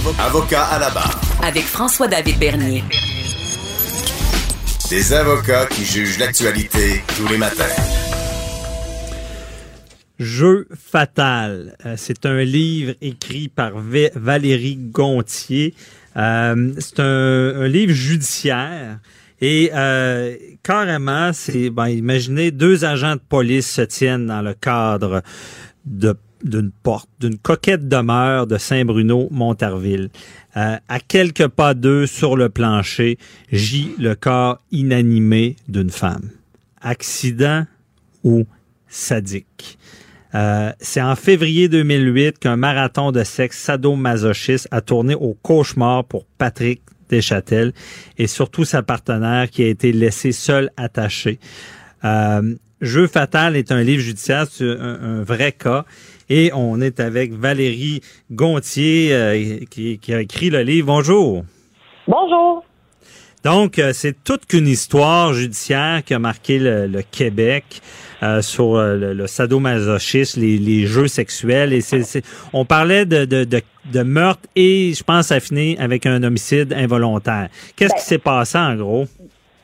Avocat à la barre. Avec François-David Bernier. Des avocats qui jugent l'actualité tous les matins. Jeu fatal. Euh, c'est un livre écrit par Valérie Gontier. Euh, c'est un, livre judiciaire. Et euh, carrément, c'est ben, imaginez deux agents de police se tiennent dans le cadre de d'une porte, d'une coquette demeure de Saint-Bruno-Montarville. Euh, à quelques pas d'eux sur le plancher, gît le corps inanimé d'une femme. Accident ou sadique. Euh, c'est en février 2008 qu'un marathon de sexe sadomasochiste a tourné au cauchemar pour Patrick Deschâtel et surtout sa partenaire qui a été laissée seule attachée. Euh, Jeu fatal est un livre judiciaire, c'est un, vrai cas. Et on est avec Valérie Gontier euh, qui, a écrit le livre. Bonjour. Bonjour. Donc, euh, c'est toute qu'une histoire judiciaire qui a marqué le, Québec euh, sur le, sadomasochisme, les, jeux sexuels. Et c'est, on parlait de, de, de, meurtre et je pense finir avec un homicide involontaire. Qu'est-ce qui ben s'est passé en gros?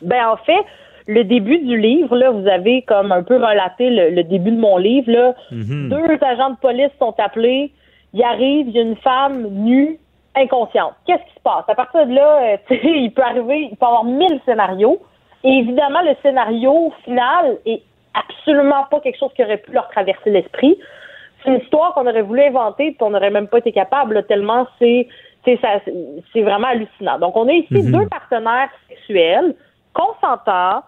Ben en fait, le début du livre, là, vous avez comme un peu relaté le, début de mon livre. Là. Mhm. Deux agents de police sont appelés. Il arrive, il y a une femme nue, inconsciente. Qu'est-ce qui se passe? À partir de là, euh, il peut arriver, il peut y avoir mille scénarios. Et évidemment, le scénario final est absolument pas quelque chose qui aurait pu leur traverser l'esprit. C'est une histoire qu'on aurait voulu inventer, puis on n'aurait même pas été capable, tellement c'est c'est vraiment hallucinant. Donc, on a ici mhm. deux partenaires sexuels consentants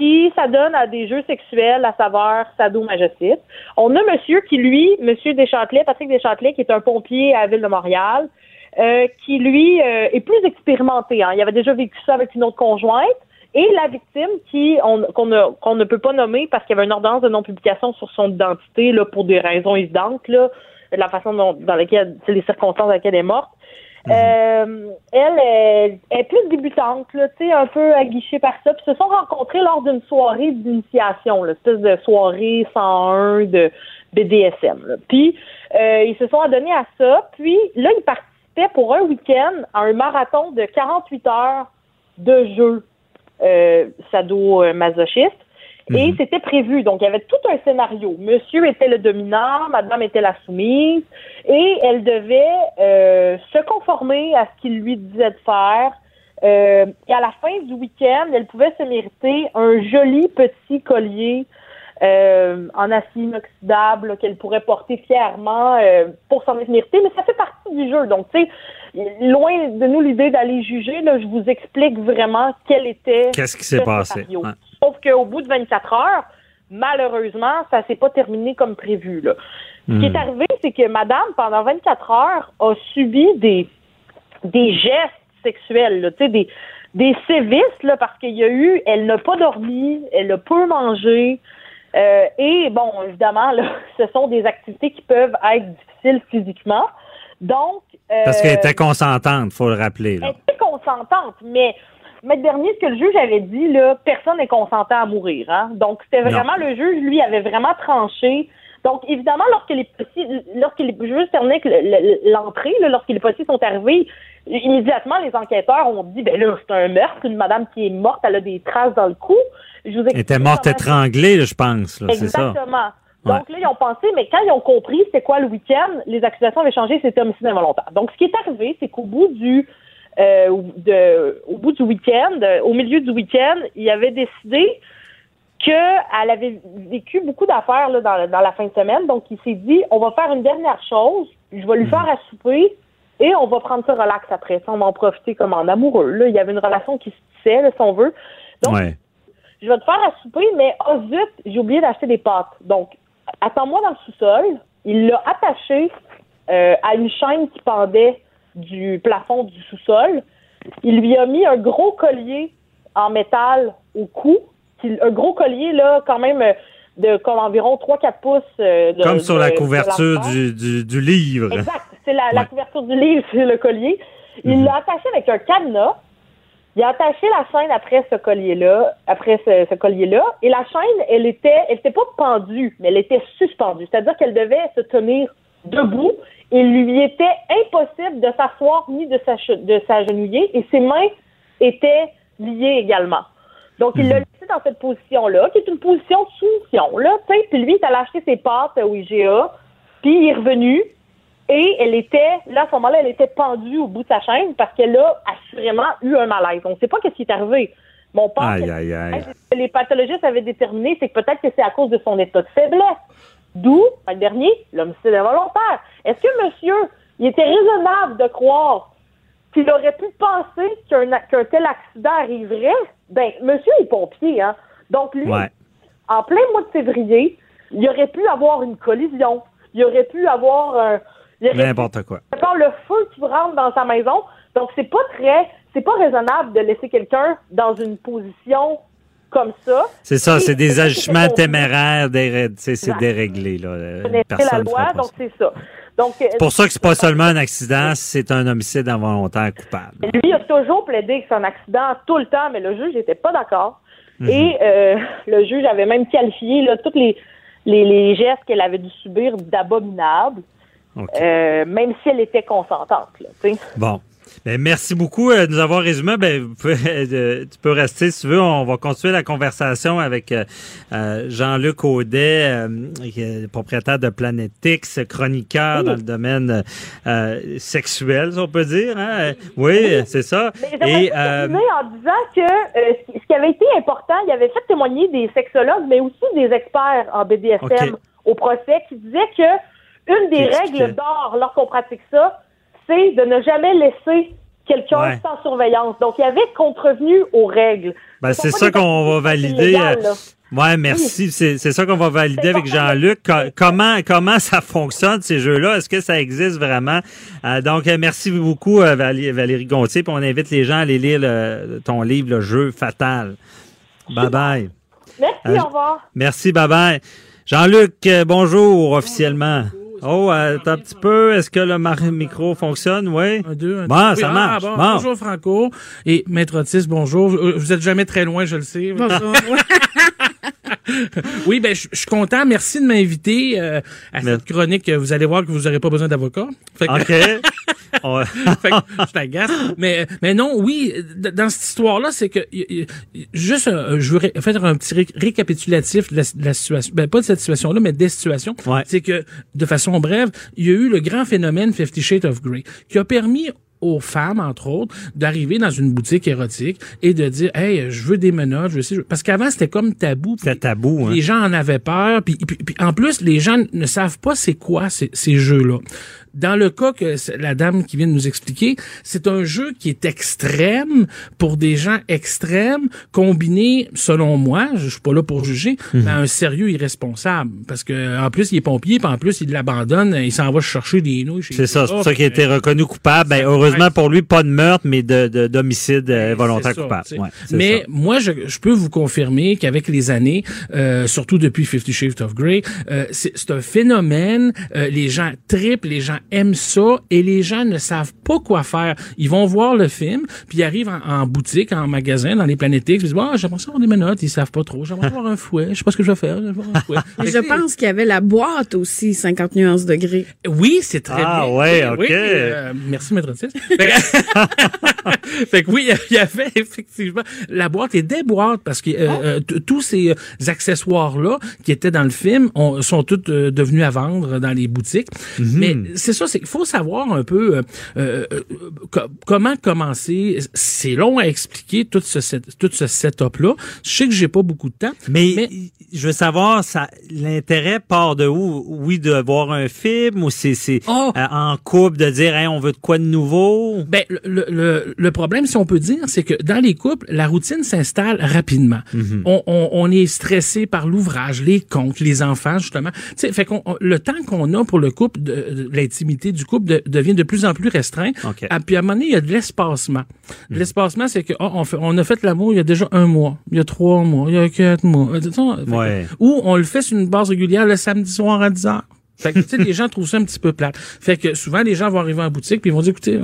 qui s'adonnent à des jeux sexuels à savoir sadomasochisme. On a monsieur qui, lui, monsieur Deschâtelet, Patrick Deschâtelet, qui est un pompier à la ville de Montréal, euh, qui, lui, euh, est plus expérimenté. Hein. Il avait déjà vécu ça avec une autre conjointe. Et la victime qui qu'on ne peut pas nommer parce qu'il y avait une ordonnance de non-publication sur son identité là, pour des raisons évidentes, là, la façon dont, dans laquelle, les circonstances dans lesquelles elle est morte. Mhm. Euh, elle, est, plus débutante, là, un peu aguichée par ça. Puis se sont rencontrés lors d'une soirée d'initiation, espèce de soirée 101 de BDSM. Puis euh, ils se sont adonnés à ça. Puis là, ils participaient pour un week-end à un marathon de 48 heures de jeu euh, sado-masochiste. Et mhm. c'était prévu. Donc, il y avait tout un scénario. Monsieur était le dominant, madame était la soumise, et elle devait euh, se conformer à ce qu'il lui disait de faire. Euh, et à la fin du week-end, elle pouvait se mériter un joli petit collier euh, en acier inoxydable qu'elle pourrait porter fièrement pour s'en mériter, mais ça fait partie du jeu. Donc, tu sais, loin de nous l'idée d'aller juger, là, je vous explique vraiment quel était. Qu'est-ce qui s'est passé? Sauf qu'au bout de 24 heures, malheureusement, ça s'est pas terminé comme prévu. Là. Ce qui est hmm. arrivé, c'est que madame, pendant 24 heures, a subi des, des gestes sexuels, là, des, des sévices, là, parce qu'il y a eu, elle n'a pas dormi, elle n'a pas mangé. Euh, et bon, évidemment, là, ce sont des activités qui peuvent être difficiles physiquement. Donc. Euh, parce qu'elle était consentante, faut le rappeler. Elle était consentante, mais Maître Dernier, ce que le juge avait dit, là, personne n'est consentant à mourir. Hein? Donc, c'était vraiment le juge, lui, avait vraiment tranché. Donc, évidemment, lorsque les lorsque les juges terminaient l'entrée, lorsque les policiers sont arrivés, immédiatement, les enquêteurs ont dit, ben là, c'est un meurtre, une madame qui est morte, elle a des traces dans le cou. Je vous Elle était morte étranglée, je pense, c'est ça. Exactement. Donc là, ils ont pensé, mais quand ils ont compris c'est quoi le week-end, les accusations avaient changé, c'était homicide involontaire. Donc, ce qui est arrivé, c'est qu'au bout du euh, de, au bout du week-end, euh, au milieu du week-end, il avait décidé qu'elle avait vécu beaucoup d'affaires dans, dans la fin de semaine. Donc, il s'est dit, on va faire une dernière chose. Je vais lui mhm. faire à souper et on va prendre ça relax après. on va en profiter comme en amoureux. Là. Il y avait une relation qui se tissait, si on veut. Donc, je vais te faire à souper, mais oh zut, j'ai oublié d'acheter des pâtes. Donc, attends-moi dans le sous-sol. Il l'a attaché euh, à une chaîne qui pendait du plafond du sous-sol. Il lui a mis un gros collier en métal au cou, un gros collier là quand même euh, de comme environ 3-4 pouces. euh, de- Comme sur de- la couverture du, du, du livre. Exact. C'est la, couverture du livre, c'est le collier. Il Mhm. l'a attaché avec un cadenas. Il a attaché la chaîne après ce collier-là, après ce, ce collier-là, et la chaîne, elle était, elle était pas pendue, mais elle était suspendue. C'est-à-dire qu'elle devait se tenir debout. et Il lui était impossible de s'asseoir ni de s'agenouiller, et ses mains étaient liées également. Donc, il l'a laissé dans cette position-là, qui est une position de soumission, là, tu sais. Puis lui, il allé acheter ses pâtes au IGA, puis il est revenu, et elle était, là, à ce moment-là, elle était pendue au bout de sa chaîne parce qu'elle a assurément eu un malaise. On ne sait pas ce qui est arrivé. Mon père, Aïe, aïe, aïe. ce que les pathologistes avaient déterminé, c'est que peut-être que c'est à cause de son état de faiblesse. D'où, le dernier, l'homicide involontaire. Est-ce que monsieur, il était raisonnable de croire qu'il aurait pu penser qu'un tel accident arriverait? Ben, monsieur est pompier, hein. Donc, lui, Ouais. en plein mois de février, il aurait pu avoir une collision. Il aurait pu avoir un. N'importe quoi. avoir le feu qui rentre dans sa maison. Donc, c'est pas très. C'est pas raisonnable de laisser quelqu'un dans une position comme ça. C'est ça, c'est des agissements téméraires, déré- c'est déréglé. Là. Euh, la Personne ne loi, donc c'est ça. Donc, euh, C'est pour ça que c'est pas seulement un accident, c'est un homicide involontaire coupable. lui a toujours plaidé que c'est un accident tout le temps, mais le juge n'était pas d'accord. Mhm. Et euh, le juge avait même qualifié là, tous les, les, les gestes qu'elle avait dû subir d'abominables, Euh, même si elle était consentante. Là. Bon. Ben, merci beaucoup euh, de nous avoir résumé. Ben, pouvez, euh, tu peux rester si tu veux. On va continuer la conversation avec euh, Jean-Luc Audet, euh, propriétaire de Planète X, chroniqueur Oui. dans le domaine sexuel, si on peut dire. Hein? Oui, c'est ça. Mais Et en disant que ce qui- avait été important, il avait fait témoigner des sexologues, mais aussi des experts en BDSM au procès qui disaient que une des règles d'or lorsqu'on pratique ça, c'est de ne jamais laisser quelqu'un Ouais. sans surveillance. Donc, il y avait contrevenu aux règles. ben, Ce c'est ça qu'on va valider. illégales, euh. Ouais, merci. C'est c'est ça qu'on va valider avec. Jean-Luc. Co- Comment comment ça fonctionne ces jeux-là? Est-ce que ça existe vraiment? Euh, Donc euh, merci beaucoup euh, Valé- Valérie Gontier. Puis on invite les gens à aller lire le- ton livre, le jeu fatal. Bye bye. Merci, Euh, au revoir. Merci. Bye bye. Jean-Luc, euh, bonjour officiellement. Oh, euh, attends un petit peu. Est-ce que le micro fonctionne? Oui. Un, deux, un, Bon, deux. ça Oui, marche. ah, bon, Bon. Bonjour Franco et Maître Otis, bonjour. Euh, Vous êtes jamais très loin, je le sais. Bonjour. Oui, ben je je suis content. Merci de m'inviter euh, à cette chronique. Vous allez voir que vous n'aurez pas besoin d'avocat. Fait que- OK. On- fait que je t'agace. Mais, mais non, oui, dans cette histoire-là, c'est que juste, je veux faire un petit ré- récapitulatif de la, de la situation, ben pas de cette situation-là, mais des situations. Ouais. C'est que, de façon brève, il y a eu le grand phénomène Fifty Shades of Grey, qui a permis aux femmes, entre autres, d'arriver dans une boutique érotique et de dire, hey, je veux des menottes, je veux ci, je veux- parce qu'avant c'était comme tabou. C'était tabou. Hein? Les gens en avaient peur, puis, puis- puis en plus, les gens ne savent pas c'est quoi ces, ces jeux-là. Dans le cas que la dame qui vient de nous expliquer, c'est un jeu qui est extrême pour des gens extrêmes, combiné, selon moi, je suis pas là pour juger, Mhm. à un sérieux irresponsable. Parce que en plus, il est pompier, puis en plus, il l'abandonne, il s'en va chercher des nouilles C'est ça, c'est ça qu'il a été reconnu coupable. Ben, heureusement pour lui, pas de meurtre, mais de de- d'homicide euh, volontaire ça, coupable. Ouais, Mais ça. moi, je, je peux vous confirmer qu'avec les années, euh, surtout depuis Fifty Shades of Grey, euh, c'est c'est un phénomène. euh, les gens tripent, les gens aiment ça, et les gens ne savent pas quoi faire. Ils vont voir le film, puis ils arrivent en, en boutique, en magasin, dans les planétiques, ils se disent ah, j'aimerais ça avoir des menottes. Ils savent pas trop. J'aimerais avoir un fouet. Je sais pas ce que je vais faire. Je un fouet. Pense qu'il y avait la boîte aussi, 50 nuances degrés. Oui, c'est très Ah, bien. ouais, ok. oui, euh, merci, maître. Fait que, fait que oui, il y avait effectivement la boîte et des boîtes parce que euh, euh, t- tous ces euh, accessoires-là qui étaient dans le film ont- sont tous euh, devenus à vendre dans les boutiques. Mais c'est ça, c'est qu'il faut savoir un peu euh, euh, euh, co- comment commencer. C'est long à expliquer tout ce, set- tout ce setup-là. Je sais que j'ai pas beaucoup de temps. Mais, Mais- je veux savoir, ça, l'intérêt part de où? Oui, de voir un film ou c'est, c'est Oh! euh, en couple de dire, hey, on veut de quoi de nouveau? Ben, le, le- le, problème, si on peut dire, c'est que dans les couples, la routine s'installe rapidement. Mhm. on, on, on est stressé par l'ouvrage, les comptes, les enfants, justement. Tu sais, fait qu'on, on- le temps qu'on a pour le couple, de, de l'intimité du couple de- devient de plus en plus restreint. OK. Ah, puis à un moment donné, il y a de l'espacement. Mhm. L'espacement, c'est que oh, on, fait, on a fait l'amour il y a déjà un mois, il y a trois mois, il y a quatre mois. Euh, que- Ouais. Ou on le fait sur une base régulière le samedi soir à 10 heures. Fait que, tu sais, les gens trouvent ça un petit peu plate. Fait que souvent, les gens vont arriver en boutique puis ils vont dire, écoutez,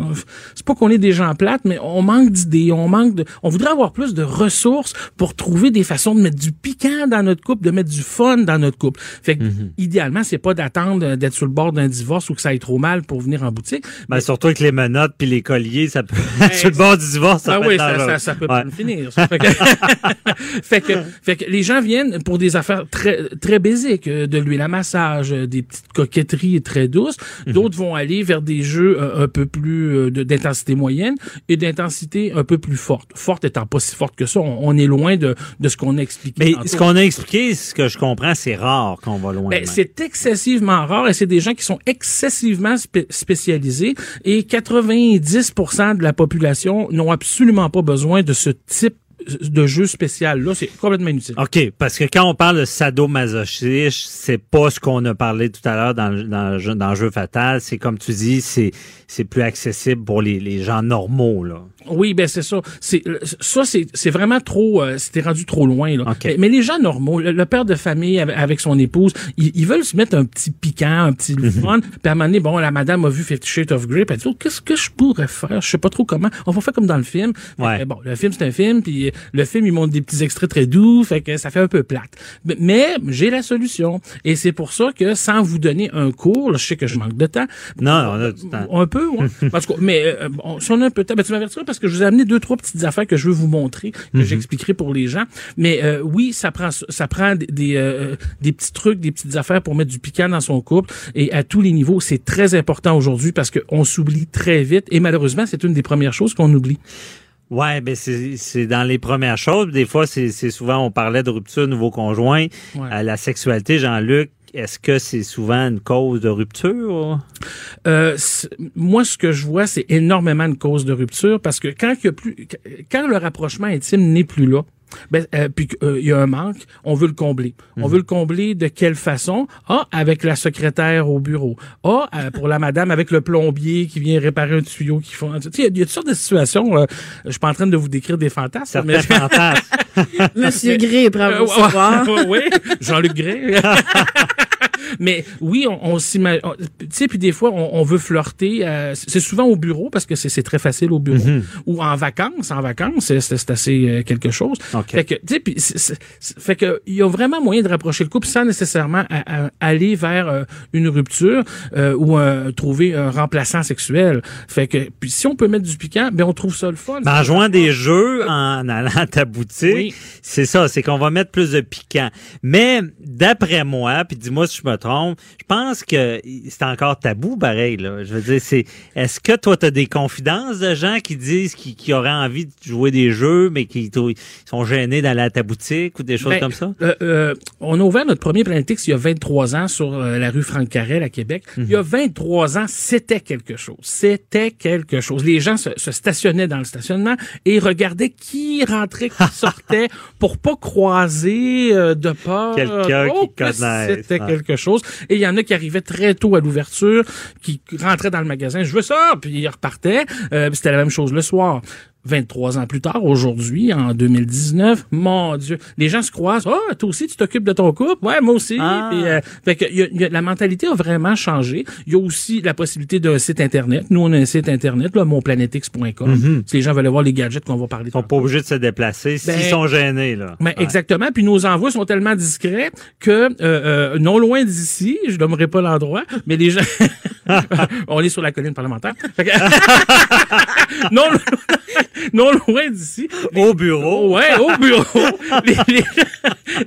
c'est pas qu'on est des gens plates, mais on manque d'idées, on manque de, on voudrait avoir plus de ressources pour trouver des façons de mettre du piquant dans notre couple, de mettre du fun dans notre couple. Fait que, Mhm. idéalement, c'est pas d'attendre d'être sur le bord d'un divorce ou que ça aille trop mal pour venir en boutique. Ben, surtout avec les menottes puis les colliers, ça peut, sur le bord du divorce, ça ah peut oui, ça, ça, ça peut Ouais. finir. ça. Fait que, fait que, fait que les gens viennent pour des affaires très très basiques, euh, de l'huile à massage, euh, des petites coquetteries très douces. Mhm. D'autres vont aller vers des jeux euh, un peu plus euh, d'intensité moyenne et d'intensité un peu plus forte. Forte étant pas si forte que ça, on, on est loin de, de ce qu'on a expliqué. Mais ce qu'on a expliqué, ce que je comprends, c'est rare qu'on va loin. Ben, c'est excessivement rare et c'est des gens qui sont excessivement spé- spécialisés et 90% de la population n'ont absolument pas besoin de ce type de jeu spécial là, c'est complètement inutile. OK, parce que quand on parle de sadomasochisme, c'est pas ce qu'on a parlé tout à l'heure dans, le- jeu- dans jeu fatal. C'est comme tu dis, c'est c'est plus accessible pour les, les gens normaux. Là. Oui, ben c'est ça. C'est ça, c'est c'est vraiment trop. Euh, C'était rendu trop loin là. OK. Mais, mais les gens normaux, le, le père de famille avec, avec son épouse, ils, ils veulent se mettre un petit piquant, un petit Mhm. fun. Puis à un moment donné, bon, la madame a vu Fifty Shades of Grey, puis elle dit, oh, qu'est-ce que je pourrais faire? Je sais pas trop comment. On va faire comme dans le film. Ouais. bon, le film c'est un film, puis le film il montre des petits extraits très doux, fait que ça fait un peu plate. Mais, mais j'ai la solution, et c'est pour ça que sans vous donner un cours, là, je sais que je manque de temps. Non, on a du temps. Un peu, ouais. Parce que, mais euh, bon, si on a un peu de temps, ben, tu m'avertiras parce que je vous ai amené deux, trois petites affaires que je veux vous montrer, que j'expliquerai pour les gens. Mais euh, oui, ça prend ça prend des, des, euh, des petits trucs, des petites affaires pour mettre du piquant dans son couple. Et à tous les niveaux, c'est très important aujourd'hui parce qu'on s'oublie très vite. Et malheureusement, c'est une des premières choses qu'on oublie. Ouais, ben c'est c'est dans les premières choses. Des fois, c'est c'est souvent on parlait de rupture nouveau conjoint. Ouais. Euh, la sexualité, Jean-Luc, est-ce que c'est souvent une cause de rupture? Euh, moi, ce que je vois, c'est énormément une cause de rupture parce que quand il y a plus, quand le rapprochement intime n'est plus là, ben, euh, puis qu'il y a un manque, on veut le combler. On veut le combler de quelle façon? Ah, avec la secrétaire au bureau. Ah, euh, pour la madame, avec le plombier qui vient réparer un tuyau qui font. Tu sais, il y a- il y, a toutes sortes de situations. euh, je suis pas en train de vous décrire des fantasmes. Certains fantasmes. Monsieur Euh, recevoir. ouais, oui, Jean-Luc Gray. Mais oui, on, on s'imagine. Tu sais, puis des fois, on, on veut flirter. euh, c'est souvent au bureau parce que c'est très facile au bureau. Ou en vacances. En vacances, c'est- assez euh, quelque chose. OK. Fait que, tu sais, puis fait que il y a vraiment moyen de rapprocher le couple sans nécessairement à- à- aller vers euh, une rupture euh, ou euh, trouver un remplaçant sexuel. Fait que, puis si on peut mettre du piquant, ben on trouve ça le fun. Ben, en jouant des jeux, en allant à ta boutique, Oui. c'est ça, c'est qu'on va mettre plus de piquant. Mais d'après moi, puis dis-moi si je me trompe, je pense que c'est encore tabou, pareil. Là. Je veux dire, c'est est-ce que toi, tu as des confidences de gens qui disent qui, qui auraient envie de jouer des jeux, mais qui sont gênés d'aller à ta boutique ou des choses Ben, comme ça? euh, euh, on a ouvert notre premier Planetix il y a 23 ans sur euh, la rue Franck Carrel à Québec. Il y a 23 ans, c'était quelque chose. C'était quelque chose. Les gens se, se stationnaient dans le stationnement et regardaient qui rentrait, qui sortait pour pas croiser de peur. Quelqu'un Oh, qui que connaisse, C'était quelque chose. Et il y en a qui arrivaient très tôt à l'ouverture, qui rentraient dans le magasin, je veux ça, puis ils repartaient. Euh, c'était la même chose le soir. 23 ans plus tard, aujourd'hui, en 2019, mon Dieu, les gens se croisent. Ah, toi aussi, tu t'occupes de ton couple? Ouais, moi aussi. Ah. Puis, euh, fait que, il y a- il y a- la mentalité a vraiment changé. Il y a aussi la possibilité d'un site Internet. Nous, on a un site Internet, là, monplanetix.com. Si les gens veulent voir les gadgets qu'on va parler Ils sont pas obligés de se déplacer s'ils Ben, sont gênés. Là. ben, Ouais. Exactement. Puis nos envois sont tellement discrets que euh, euh, non loin d'ici, je nommerai pas l'endroit, mais les gens, on est sur la colline parlementaire. Non, non loin d'ici. Au bureau. Ouais, au bureau. les, les-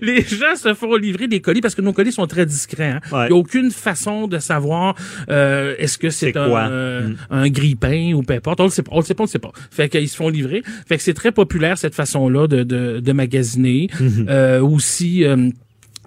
les gens se font livrer des colis parce que nos colis sont très discrets. hein. Il n'y a aucune façon de savoir euh, est-ce que c'est un, quoi? euh, Mm. un grille-pain ou peu importe. On le sait pas. On le sait pas, on le sait pas. Fait qu'ils se font livrer. Fait que c'est très populaire cette façon-là de, de, de magasiner. Mm-hmm. Euh, aussi.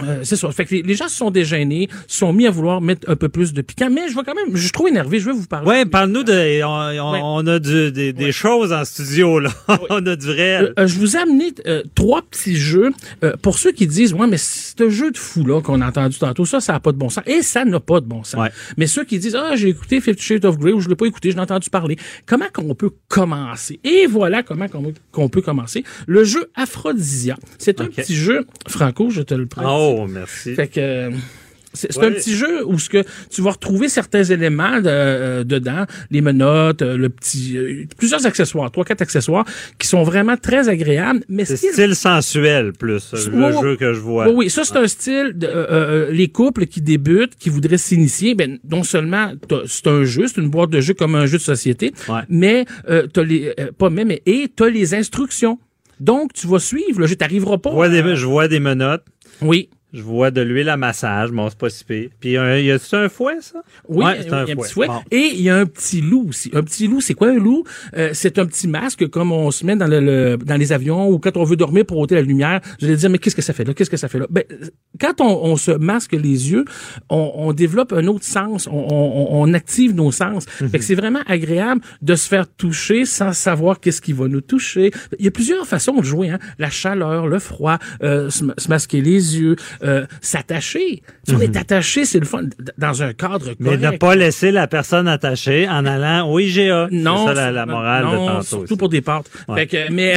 Euh, euh, c'est ça. Fait que les, les gens se sont déjeunés, se sont mis à vouloir mettre un peu plus de piquant, mais je vais quand même, je suis trop énervé, je vais vous parler. Ouais, parle-nous de, on, on- Ouais. on a du- des, des choses en studio, là. on a du Euh, réel. euh, je vous ai amené euh, trois petits jeux euh, pour ceux qui disent ouais mais ce jeu de fou là qu'on a entendu tantôt ça ça a pas de bon sens et ça n'a pas de bon sens. Ouais. Mais ceux qui disent ah j'ai écouté Fifty Shades of Grey ou je l'ai pas écouté je l'ai entendu parler comment qu'on peut commencer? Et voilà comment qu'on peut commencer le jeu Aphrodisia c'est un petit jeu Franco je te le prends. Oh, merci. Fait que c'est un petit jeu où ce que tu vas retrouver certains éléments de- euh, dedans, les menottes, euh, le petit, euh, plusieurs accessoires, trois quatre accessoires qui sont vraiment très agréables. Mais C'est style sensuel, plus, le oui. jeu que je vois. Oui, oui, ça c'est un style de euh, les couples qui débutent, qui voudraient s'initier. Ben non seulement c'est un jeu, c'est une boîte de jeu comme un jeu de société, Ouais. mais t'as les pas mais et t'as les instructions. Donc tu vas suivre le jeu, t'arriveras pas. Je vois, à- des, je vois des menottes. Oui. Je vois de l'huile à massage, bon, c'est pas si pire. Puis, euh, y a-tu un fouet, ça? Oui, Ouais, c'est un il a fouet. petit fouet. Bon. Et il y a un petit loup aussi. Un petit loup, c'est quoi un loup? Euh, c'est un petit masque comme on se met dans, le, le- dans les avions ou quand on veut dormir pour ôter la lumière. Je vais dire, mais qu'est-ce que ça fait là? Qu'est-ce que ça fait là? Ben, quand on, on se masque les yeux, on, on développe un autre sens. On, on, on active nos sens. Mhm. Fait que c'est vraiment agréable de se faire toucher sans savoir qu'est-ce qui va nous toucher. Il y a plusieurs façons de jouer. Hein? La chaleur, le froid, euh, se, se masquer les yeux, euh, s'attacher. Si on est attaché, c'est le fun. Dans un cadre Mhm. Mais correct. ne pas laisser la personne attachée en allant au IGA. Non, C'est ça la, la morale non, de tantôt. surtout aussi. pour des pâtes. Ouais. Fait que, mais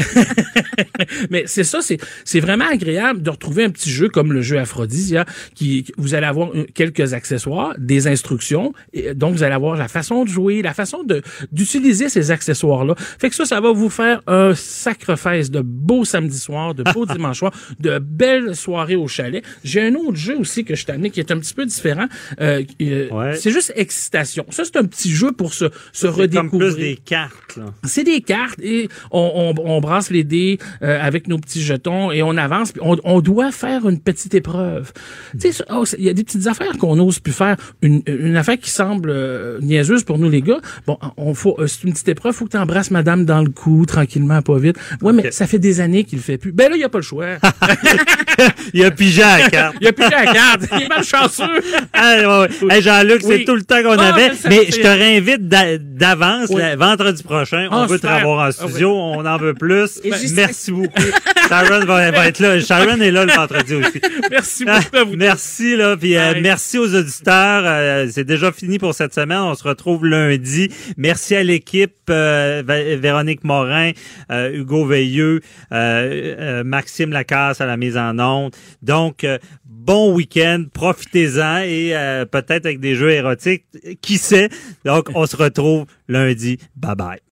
mais c'est ça, c'est vraiment agréable de retrouver un petit jeu comme le jeu Aphrodisia, qui vous allez avoir quelques accessoires, des instructions, et donc vous allez avoir la façon de jouer, la façon de d'utiliser ces accessoires là. Fait que ça, ça va vous faire un sacrifice de beaux samedis soirs, de beaux dimanches soirs, de belles soirées au chalet. J'ai un autre jeu aussi que je t'ai amené qui est un petit peu différent. Euh, euh, Ouais. C'est juste excitation. Ça, c'est un petit jeu pour se, se C'est comme redécouvrir. plus des cartes, là. C'est des cartes et on, on, on brasse les dés euh, avec nos petits jetons et on avance. puis On, on doit faire une petite épreuve. Tu sais, ça- oh, c'est- il y a des petites affaires qu'on n'ose plus faire. Une, une affaire qui semble euh, niaiseuse pour nous les gars. Bon, on faut euh, c'est une petite épreuve. Faut que tu embrasses madame dans le cou tranquillement, pas vite. Ouais, mais ça fait des années qu'il le fait plus. Ben là, il y a pas le choix. Il a pigé à la carte. Il a plus la carte. Il est malchanceux. Hey, ouais, ouais. Hey, Jean-Luc, Oui. c'est tout le temps qu'on Ah, avait. mais je te réinvite d'a- d'avance, Oui. le vendredi prochain. Ah, on veut te revoir en Ah, studio. On en veut plus. Merci beaucoup. Sharon va, va être là. Sharon est là le vendredi aussi. Merci Ah, beaucoup à vous. merci là, puis euh, merci aux auditeurs. Euh, c'est déjà fini pour cette semaine. On se retrouve lundi. Merci à l'équipe euh, Véronique Morin, euh, Hugo Veilleux, euh, euh, Maxime Lacasse à la mise en onde. Donc euh, bon week-end, profitez-en et euh, peut-être avec des jeux érotiques, qui sait? Donc on se retrouve lundi. Bye bye.